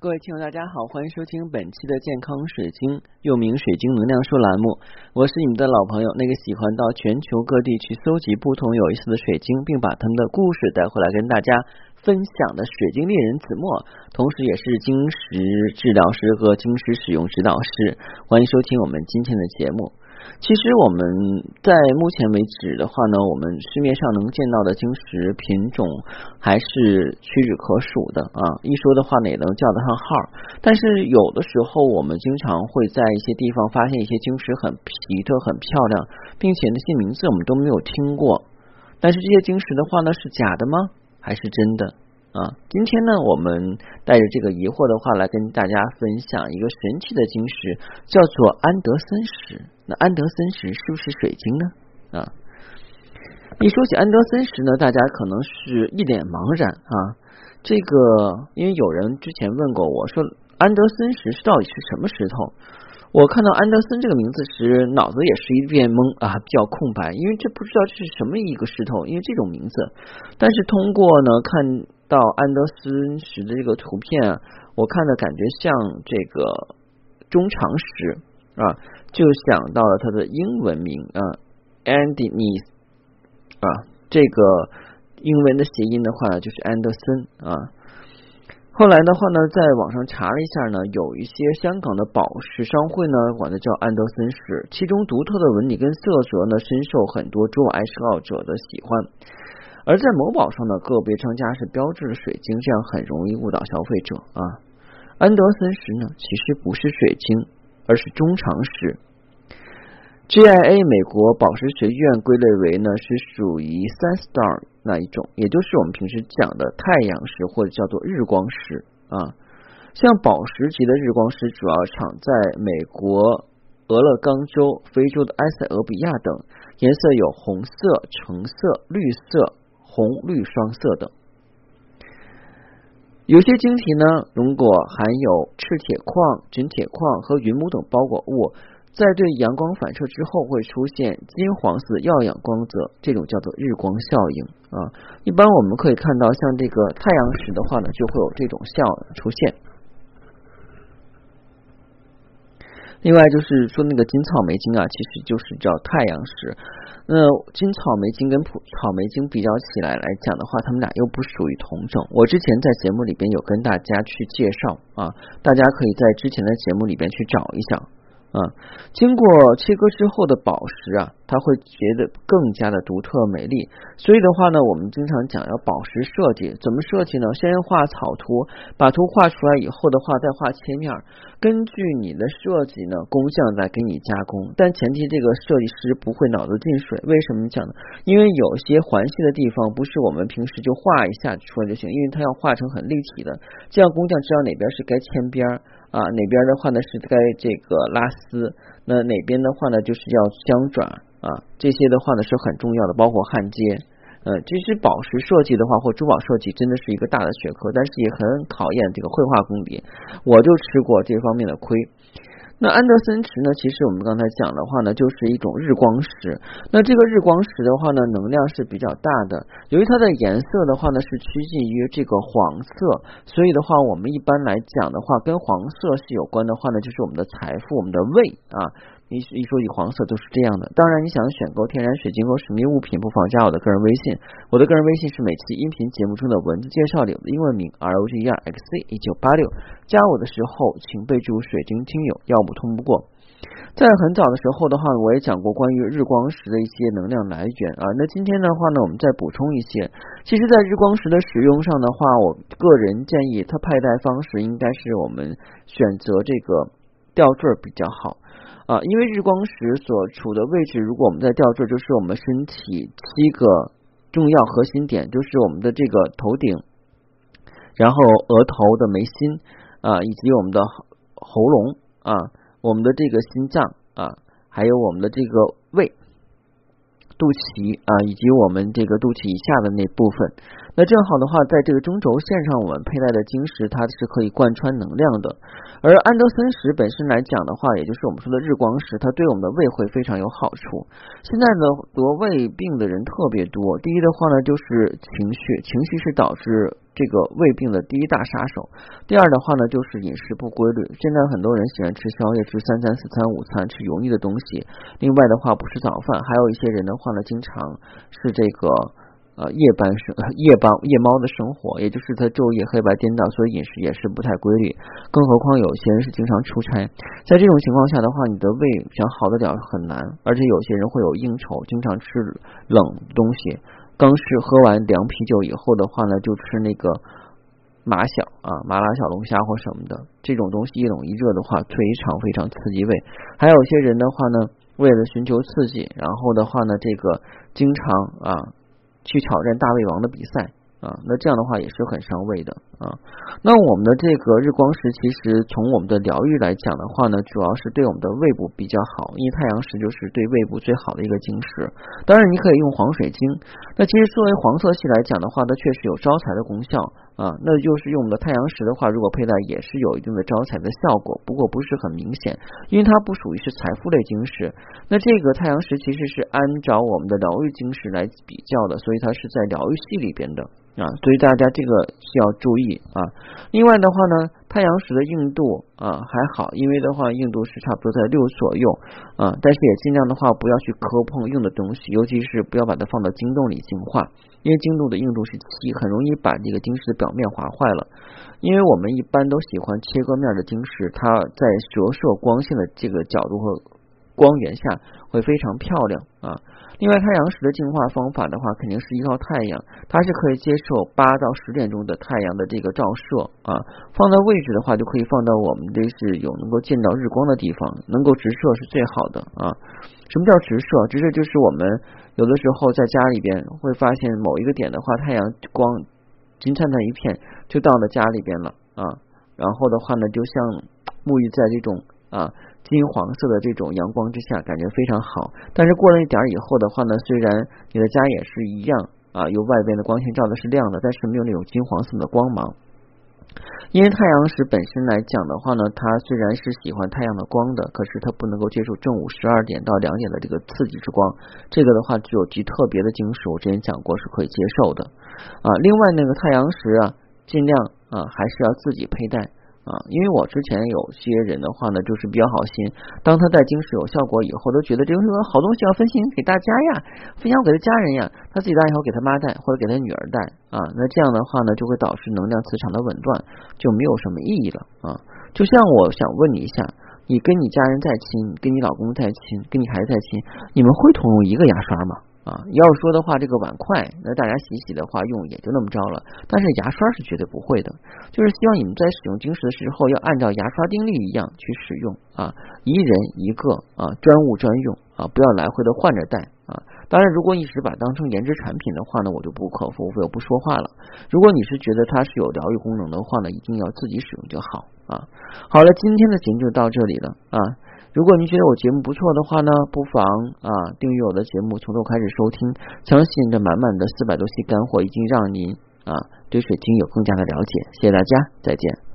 各位听友，大家好，欢迎收听本期的健康水晶，又名水晶能量说栏目。我是你们的老朋友，那个喜欢到全球各地去搜集不同有意思的水晶，并把他们的故事带回来跟大家分享的水晶猎人子墨，同时也是晶石治疗师和晶石使用指导师。欢迎收听我们今天的节目。其实我们在目前为止的话呢，我们市面上能见到的晶石品种还是屈指可数的啊。一说的话呢，也能叫得上号。但是有的时候，我们经常会在一些地方发现一些晶石很奇特、很漂亮，并且那些名字我们都没有听过。但是这些晶石的话呢，是假的吗？还是真的？啊，今天呢，我们带着这个疑惑的话来跟大家分享一个神奇的晶石，叫做安德森石。那安德森石是不是水晶呢？啊，一说起安德森石呢，大家可能是一脸茫然啊。这个，因为有人之前问过我说，安德森石是到底是什么石头？我看到安德森这个名字时，脑子也是一片懵啊，比较空白，因为这不知道这是什么一个石头，因为这种名字。但是通过呢看。到安德森石的这个图片，我看的感觉像这个中长石啊，就想到了它的英文名啊，Andes 啊，这个英文的谐音的话就是安德森啊。后来的话呢，在网上查了一下呢，有一些香港的宝石商会呢管它叫安德森石，其中独特的纹理跟色泽呢，深受很多珠宝爱好者的喜欢。而在某宝上呢，个别商家是标志着水晶，这样很容易误导消费者啊。安德森石呢，其实不是水晶，而是中长石。GIA 美国宝石学院归类为呢是属于三 star 那一种，也就是我们平时讲的太阳石或者叫做日光石啊。像宝石级的日光石，主要产在美国俄勒冈州、非洲的埃塞俄比亚等，颜色有红色、橙色、绿色。红绿双色等，有些晶体呢，如果含有赤铁矿、钧铁矿和云母等包裹物，在对阳光反射之后，会出现金黄色耀眼光泽，这种叫做日光效应啊。一般我们可以看到，像这个太阳石的话呢，就会有这种效出现。另外就是说，那个金草莓晶啊，其实就是叫太阳石。那金草莓晶跟普草莓晶比较起来来讲的话，它们俩又不属于同种。我之前在节目里边有跟大家去介绍啊，大家可以在之前的节目里边去找一下。啊，经过切割之后的宝石啊，它会觉得更加的独特美丽。所以的话呢，我们经常讲要宝石设计，怎么设计呢？先画草图，把图画出来以后的话，再画切面，根据你的设计呢，工匠再给你加工。但前提这个设计师不会脑子进水。为什么讲呢？因为有些环系的地方不是我们平时就画一下出来就行，因为它要画成很立体的，这样工匠知道哪边是该嵌边儿。啊，哪边的话呢是该这个拉丝，那哪边的话呢就是要镶转啊，这些的话呢是很重要的，包括焊接。呃，其实宝石设计的话或珠宝设计真的是一个大的学科，但是也很考验这个绘画功底，我就吃过这方面的亏。那安德森池呢？其实我们刚才讲的话呢，就是一种日光石。那这个日光石的话呢，能量是比较大的。由于它的颜色的话呢，是趋近于这个黄色，所以的话，我们一般来讲的话，跟黄色是有关的话呢，就是我们的财富，我们的胃啊。一一说起黄色都是这样的，当然你想选购天然水晶或神秘物品，不妨加我的个人微信。我的个人微信是每期音频节目中的文字介绍里的英文名 R O G E R X C 一九八六。加我的时候请备注水晶听友，要不通不过。在很早的时候的话，我也讲过关于日光石的一些能量来源啊。那今天的话呢，我们再补充一些。其实，在日光石的使用上的话，我个人建议它佩戴方式应该是我们选择这个吊坠比较好。啊，因为日光石所处的位置，如果我们在吊坠，就是我们身体七个重要核心点，就是我们的这个头顶，然后额头的眉心啊，以及我们的喉咙啊，我们的这个心脏啊，还有我们的这个胃、肚脐啊，以及我们这个肚脐以下的那部分。那正好的话，在这个中轴线上，我们佩戴的晶石它是可以贯穿能量的。而安德森石本身来讲的话，也就是我们说的日光石，它对我们的胃会非常有好处。现在呢，得胃病的人特别多。第一的话呢，就是情绪，情绪是导致这个胃病的第一大杀手。第二的话呢，就是饮食不规律。现在很多人喜欢吃宵夜，吃三餐、四餐、午餐，吃油腻的东西。另外的话，不吃早饭，还有一些人的话呢，经常是这个。呃，夜班生 夜班夜猫的生活，也就是他昼夜黑白颠倒，所以饮食也是不太规律。更何况有些人是经常出差，在这种情况下的话，你的胃想好得了很难。而且有些人会有应酬，经常吃冷东西。刚是喝完凉啤酒以后的话呢，就吃那个麻小啊麻辣小龙虾或什么的，这种东西一冷一热的话，非常非常刺激胃。还有些人的话呢，为了寻求刺激，然后的话呢，这个经常啊。去挑战大胃王的比赛啊，那这样的话也是很伤胃的。啊。那我们的这个日光石，其实从我们的疗愈来讲的话呢，主要是对我们的胃部比较好，因为太阳石就是对胃部最好的一个晶石。当然，你可以用黄水晶。那其实作为黄色系来讲的话，它确实有招财的功效。啊，那就是用我们的太阳石的话，如果佩戴也是有一定的招财的效果，不过不是很明显，因为它不属于是财富类晶石。那这个太阳石其实是按照我们的疗愈晶石来比较的，所以它是在疗愈系里边的。啊，所以大家这个需要注意啊。另外的话呢，太阳石的硬度啊还好，因为的话硬度是差不多在六左右啊，但是也尽量的话不要去磕碰硬的东西，尤其是不要把它放到晶洞里净化，因为晶洞的硬度是七，很容易把这个晶石的表面划坏了。因为我们一般都喜欢切割面的晶石，它在折射光线的这个角度和光源下会非常漂亮啊。另外，太阳石的净化方法的话，肯定是依靠太阳，它是可以接受八到十点钟的太阳的这个照射啊。放在位置的话，就可以放到我们这是有能够见到日光的地方，能够直射是最好的啊。什么叫直射？直射就是我们有的时候在家里边会发现某一个点的话，太阳光金灿灿一片，就到了家里边了啊。然后的话呢，就像沐浴在这种啊。金黄色的这种阳光之下，感觉非常好。但是过了一点以后的话呢，虽然你的家也是一样啊，有外边的光线照的是亮的，但是没有那种金黄色的光芒。因为太阳石本身来讲的话呢，它虽然是喜欢太阳的光的，可是它不能够接受正午十二点到两点的这个刺激之光。这个的话，具有极特别的金属，我之前讲过是可以接受的啊。另外那个太阳石啊，尽量啊还是要自己佩戴。啊，因为我之前有些人的话呢，就是比较好心，当他戴晶石有效果以后，都觉得这个好东西要分享给大家呀，分享给他家人呀，他自己戴以后给他妈戴或者给他女儿戴啊，那这样的话呢，就会导致能量磁场的紊乱，就没有什么意义了啊。就像我想问你一下，你跟你家人再亲，跟你老公再亲，跟你孩子再亲，你们会同用一个牙刷吗？啊，要说的话，这个碗筷，那大家洗洗的话用也就那么着了。但是牙刷是绝对不会的，就是希望你们在使用晶石的时候，要按照牙刷定律一样去使用啊，一人一个啊，专物专用啊，不要来回的换着戴啊。当然，如果你是把当成颜值产品的话呢，我就不可付费，我不说话了。如果你是觉得它是有疗愈功能的话呢，一定要自己使用就好啊。好了，今天的节目就到这里了啊。如果您觉得我节目不错的话呢，不妨啊订阅我的节目，从头开始收听。相信这满满的四百多期干货，已经让您啊对水晶有更加的了解。谢谢大家，再见。